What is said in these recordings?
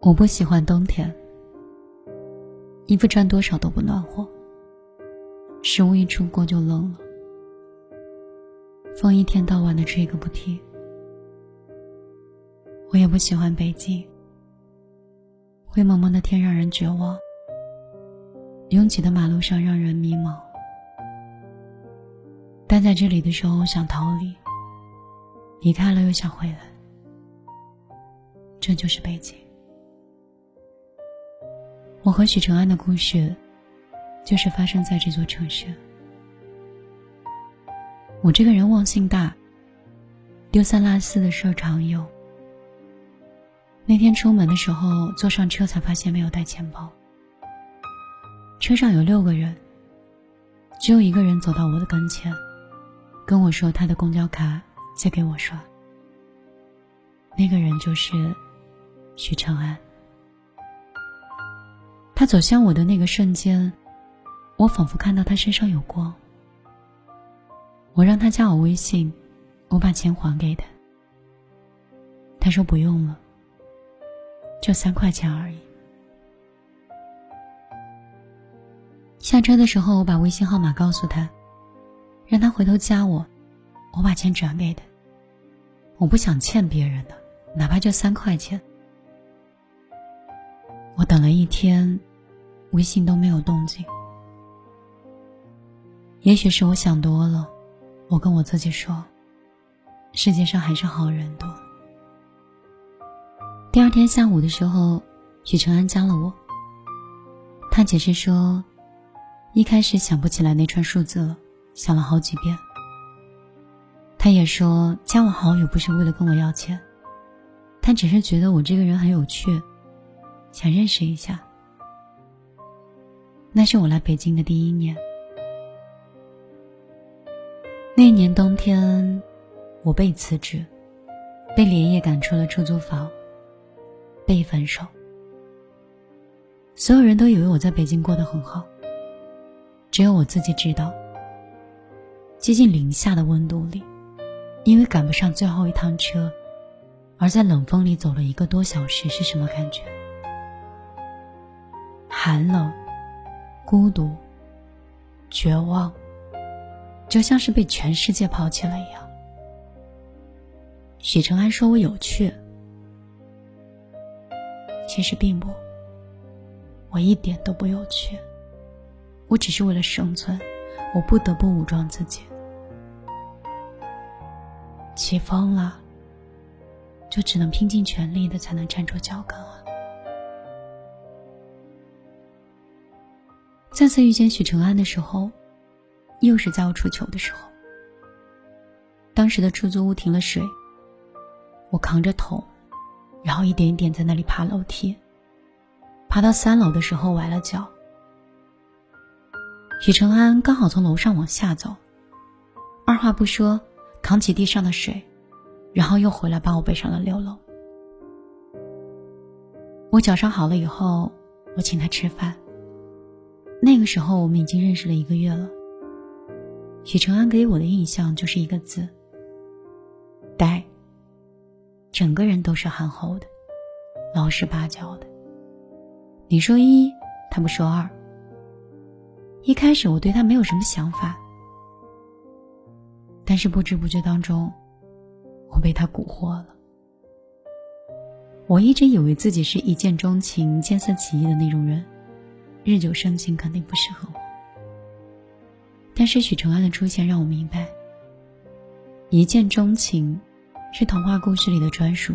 我不喜欢冬天，衣服穿多少都不暖和，食物一出锅就冷了，风一天到晚的吹个不停。我也不喜欢北京，灰蒙蒙的天让人绝望，拥挤的马路上让人迷茫。待在这里的时候想逃离，离开了又想回来，这就是北京。我和许承安的故事，就是发生在这座城市。我这个人忘性大，丢三落四的事儿常有。那天出门的时候，坐上车才发现没有带钱包。车上有六个人，只有一个人走到我的跟前，跟我说他的公交卡借给我刷。那个人就是许承安。他走向我的那个瞬间，我仿佛看到他身上有光。我让他加我微信，我把钱还给他。他说不用了，就三块钱而已。下车的时候，我把微信号码告诉他，让他回头加我，我把钱转给他。我不想欠别人的，哪怕就三块钱。我等了一天。微信都没有动静，也许是我想多了。我跟我自己说，世界上还是好人多。第二天下午的时候，许承安加了我。他解释说，一开始想不起来那串数字了，想了好几遍。他也说，加我好友不是为了跟我要钱，他只是觉得我这个人很有趣，想认识一下。那是我来北京的第一年。那年冬天，我被辞职，被连夜赶出了出租房，被分手。所有人都以为我在北京过得很好，只有我自己知道，接近零下的温度里，因为赶不上最后一趟车，而在冷风里走了一个多小时是什么感觉？寒冷。孤独、绝望，就像是被全世界抛弃了一样。许承安说我有趣，其实并不，我一点都不有趣。我只是为了生存，我不得不武装自己。起风了，就只能拼尽全力的才能站住脚跟啊。再次遇见许承安的时候，又是在我出糗的时候。当时的出租屋停了水，我扛着桶，然后一点一点在那里爬楼梯。爬到三楼的时候崴了脚。许承安刚好从楼上往下走，二话不说，扛起地上的水，然后又回来把我背上了六楼。我脚伤好了以后，我请他吃饭。那个时候，我们已经认识了一个月了。许承安给我的印象就是一个字：呆。整个人都是憨厚的，老实巴交的。你说一，他不说二。一开始我对他没有什么想法，但是不知不觉当中，我被他蛊惑了。我一直以为自己是一见钟情、见色起意的那种人。日久生情肯定不适合我，但是许承安的出现让我明白，一见钟情是童话故事里的专属，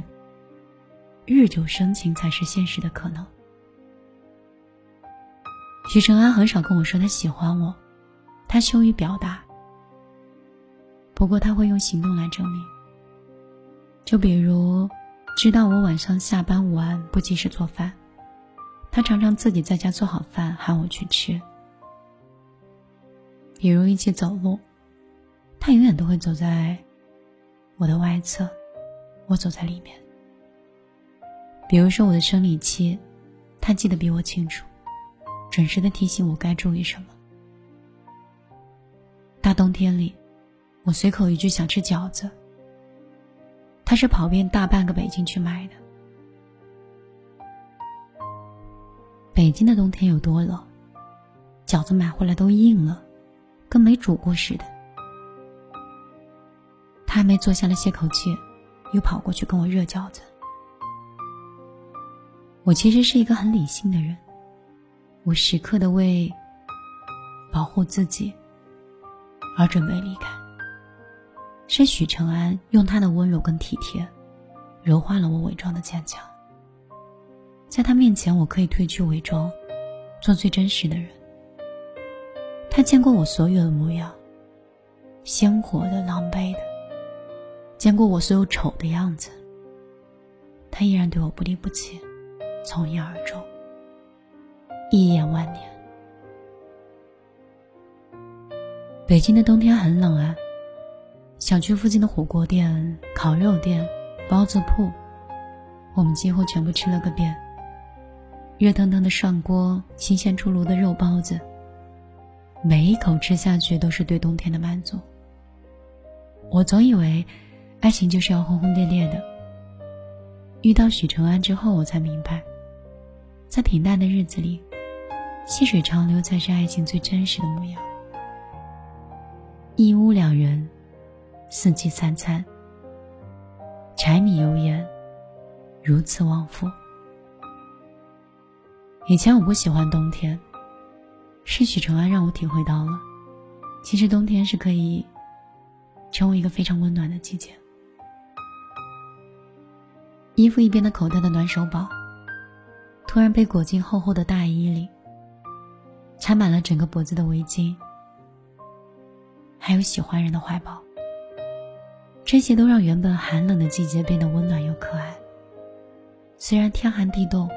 日久生情才是现实的可能。许承安很少跟我说他喜欢我，他羞于表达，不过他会用行动来证明。就比如，知道我晚上下班晚不及时做饭。他常常自己在家做好饭喊我去吃，比如一起走路，他永远都会走在我的外侧，我走在里面。比如说我的生理期，他记得比我清楚，准时的提醒我该注意什么。大冬天里，我随口一句想吃饺子，他是跑遍大半个北京去买的。北京的冬天有多冷，饺子买回来都硬了，跟没煮过似的。他还没坐下来歇口气，又跑过去跟我热饺子。我其实是一个很理性的人，我时刻的为保护自己而准备离开。是许承安用他的温柔跟体贴，柔化了我伪装的坚强。在他面前，我可以褪去伪装，做最真实的人。他见过我所有的模样，鲜活的、狼狈的，见过我所有丑的样子。他依然对我不离不弃，从一而终，一眼万年。北京的冬天很冷啊。小区附近的火锅店、烤肉店、包子铺，我们几乎全部吃了个遍。热腾腾的涮锅，新鲜出炉的肉包子，每一口吃下去都是对冬天的满足。我总以为，爱情就是要轰轰烈烈的。遇到许承安之后，我才明白，在平淡的日子里，细水长流才是爱情最真实的模样。一屋两人。四季三餐，柴米油盐，如此往复。以前我不喜欢冬天，是许承安让我体会到了，其实冬天是可以成为一个非常温暖的季节。衣服一边的口袋的暖手宝，突然被裹进厚厚的大衣里，缠满了整个脖子的围巾，还有喜欢人的怀抱。这些都让原本寒冷的季节变得温暖又可爱。虽然天寒地冻，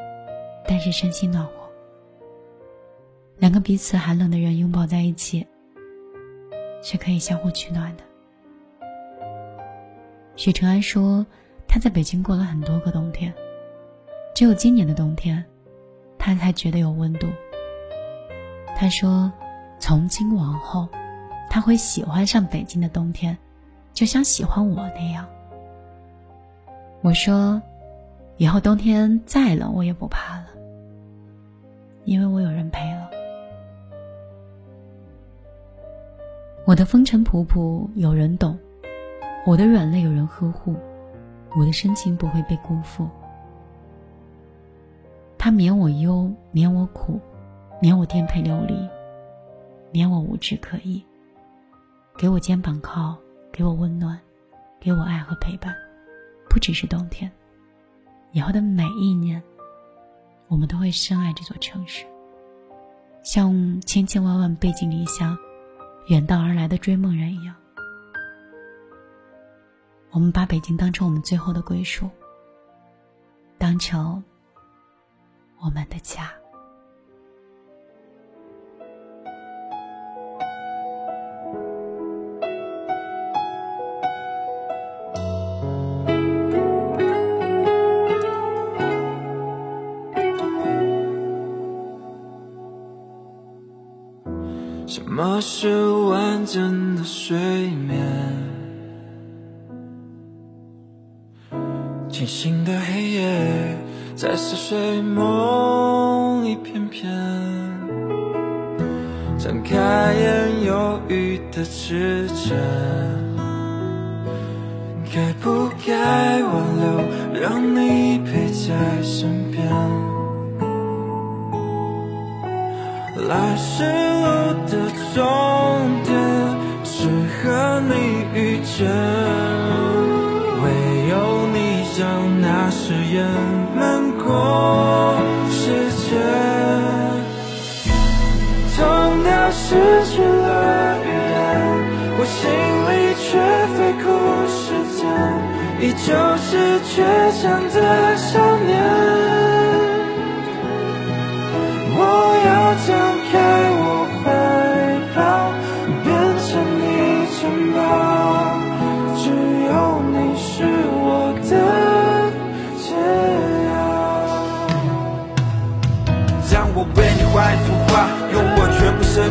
但是身心暖和。两个彼此寒冷的人拥抱在一起，是可以相互取暖的。许承安说，他在北京过了很多个冬天，只有今年的冬天，他才觉得有温度。他说，从今往后，他会喜欢上北京的冬天。就像喜欢我那样，我说，以后冬天再冷我也不怕了，因为我有人陪了。我的风尘仆仆有人懂，我的软肋有人呵护，我的深情不会被辜负。他免我忧，免我苦，免我颠沛流离，免我无枝可依，给我肩膀靠。给我温暖，给我爱和陪伴，不只是冬天，以后的每一年，我们都会深爱这座城市，像千千万万背井离乡、远道而来的追梦人一样。我们把北京当成我们最后的归属，当成我们的家。什么是完整的睡眠？清醒的黑夜，在似睡梦一片片。睁开眼，犹豫的指针，该不该挽留，让你陪在身边？来时路的终点是和你遇见，唯有你将那誓言瞒过时间。痛到失去了语言，我心里却飞哭时间，依旧是倔强的少年。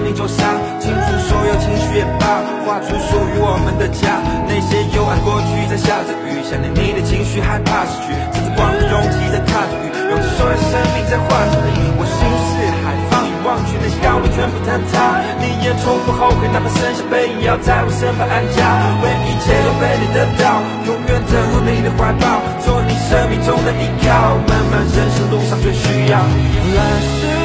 命中伤，清除所有情绪也罢，画出属于我们的家。那些幽暗过去在下着雨，想念你的情绪，害怕失去，趁着光的容器在踏着雨，用尽所有生命在画着你。我心。似海，放眼望去那些高楼全部坍塌。你也从不后悔，哪怕剩下背影，要在我身旁安家，为一切都被你得到，永远等候你的怀抱，做你生命中的依靠。漫漫人生路上最需要。来